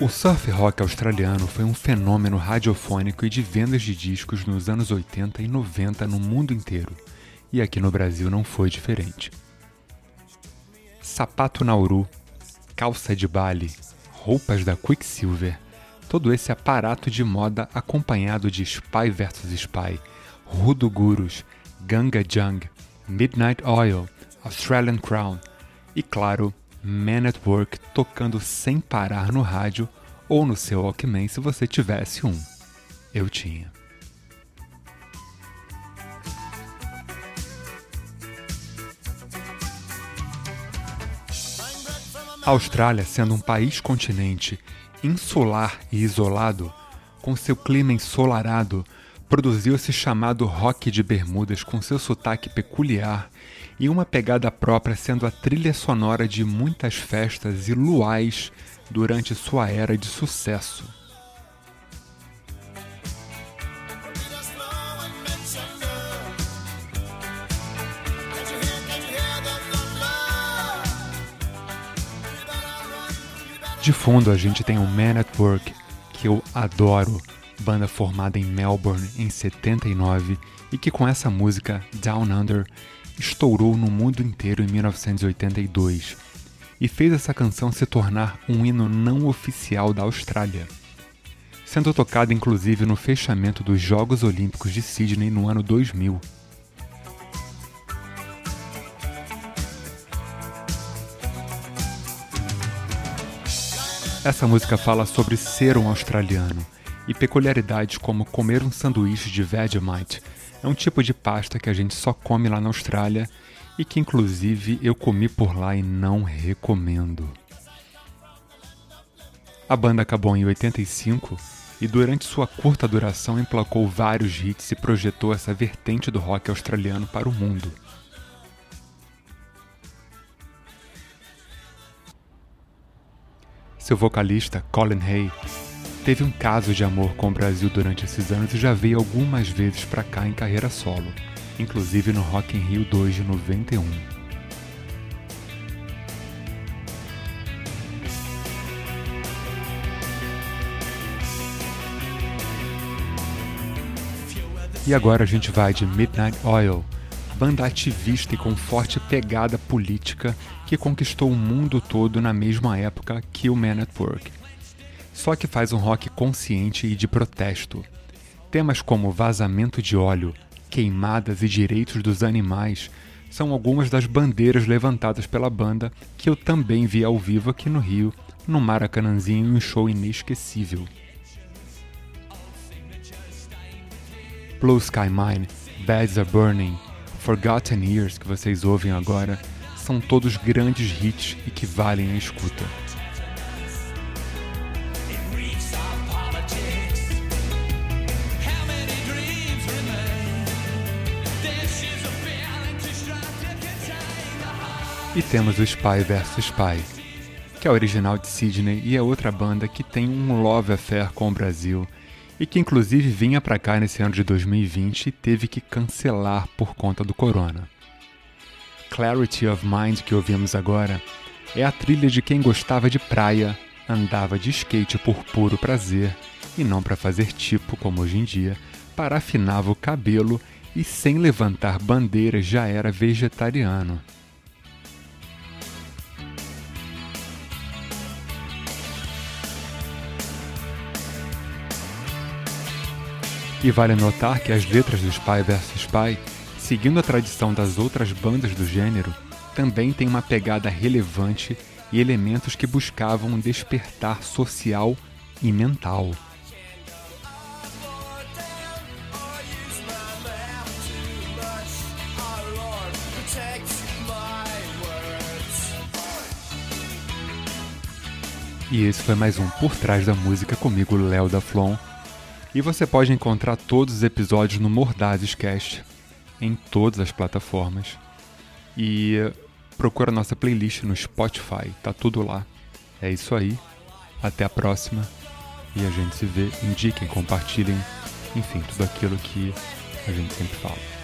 O surf rock australiano foi um fenômeno radiofônico e de vendas de discos nos anos 80 e 90 no mundo inteiro, e aqui no Brasil não foi diferente. Sapato Nauru, calça de Bali, roupas da Quicksilver, todo esse aparato de moda acompanhado de Spy vs Spy, Rudo Gurus, Ganga Jung, Midnight Oil, Australian Crown e, claro, Man at Work tocando sem parar no rádio ou no seu Walkman se você tivesse um. Eu tinha. A Austrália, sendo um país continente insular e isolado, com seu clima ensolarado, produziu esse chamado rock de Bermudas com seu sotaque peculiar e uma pegada própria, sendo a trilha sonora de muitas festas e luais durante sua era de sucesso. De fundo a gente tem o Man at Work, que eu adoro, banda formada em Melbourne em 79 e que com essa música Down Under estourou no mundo inteiro em 1982 e fez essa canção se tornar um hino não oficial da Austrália, sendo tocada inclusive no fechamento dos Jogos Olímpicos de Sydney no ano 2000. Essa música fala sobre ser um australiano e peculiaridades como comer um sanduíche de Vegemite é um tipo de pasta que a gente só come lá na Austrália e que inclusive eu comi por lá e não recomendo. A banda acabou em 85 e durante sua curta duração emplacou vários hits e projetou essa vertente do rock australiano para o mundo. Seu vocalista, Colin Hay, teve um caso de amor com o Brasil durante esses anos e já veio algumas vezes para cá em carreira solo, inclusive no Rock in Rio 2 de 91. E agora a gente vai de Midnight Oil, banda ativista e com forte pegada política que conquistou o mundo todo na mesma época que o Man at Work só que faz um rock consciente e de protesto. Temas como vazamento de óleo, queimadas e direitos dos animais são algumas das bandeiras levantadas pela banda que eu também vi ao vivo aqui no Rio, no Maracanãzinho um show inesquecível. Blue Sky Mine, Beds Are Burning, Forgotten Years que vocês ouvem agora são todos grandes hits e que valem a escuta. E temos o Spy vs Spy, que é original de Sydney e é outra banda que tem um love affair com o Brasil e que inclusive vinha para cá nesse ano de 2020 e teve que cancelar por conta do corona. Clarity of Mind que ouvimos agora é a trilha de quem gostava de praia, andava de skate por puro prazer e não para fazer tipo como hoje em dia, parafinava o cabelo e sem levantar bandeiras já era vegetariano. E vale notar que as letras do Spy vs Spy, seguindo a tradição das outras bandas do gênero, também têm uma pegada relevante e elementos que buscavam um despertar social e mental. E esse foi mais um Por Trás da Música comigo, Léo da Flon. E você pode encontrar todos os episódios no Mordazes Cast, em todas as plataformas. E procura nossa playlist no Spotify, tá tudo lá. É isso aí. Até a próxima e a gente se vê. Indiquem, compartilhem, enfim, tudo aquilo que a gente sempre fala.